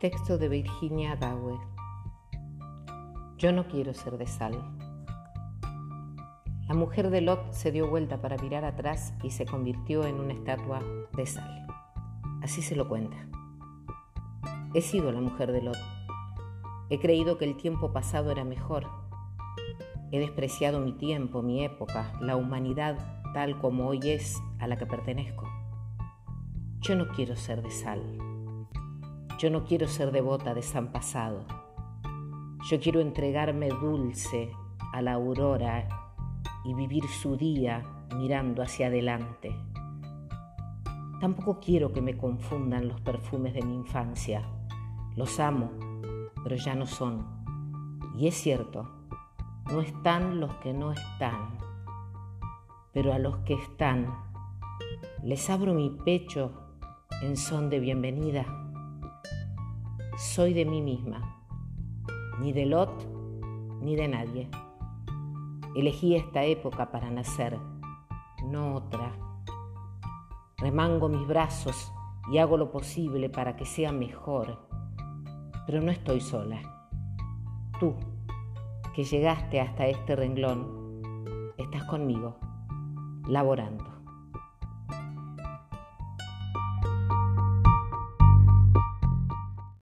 Texto de Virginia Dawe. Yo no quiero ser de sal. La mujer de Lot se dio vuelta para mirar atrás y se convirtió en una estatua de sal. Así se lo cuenta. He sido la mujer de Lot. He creído que el tiempo pasado era mejor. He despreciado mi tiempo, mi época, la humanidad tal como hoy es a la que pertenezco. Yo no quiero ser de sal. Yo no quiero ser devota de San Pasado. Yo quiero entregarme dulce a la aurora y vivir su día mirando hacia adelante. Tampoco quiero que me confundan los perfumes de mi infancia. Los amo, pero ya no son. Y es cierto, no están los que no están, pero a los que están les abro mi pecho en son de bienvenida. Soy de mí misma, ni de Lot ni de nadie. Elegí esta época para nacer, no otra. Remango mis brazos y hago lo posible para que sea mejor, pero no estoy sola. Tú, que llegaste hasta este renglón, estás conmigo, laborando.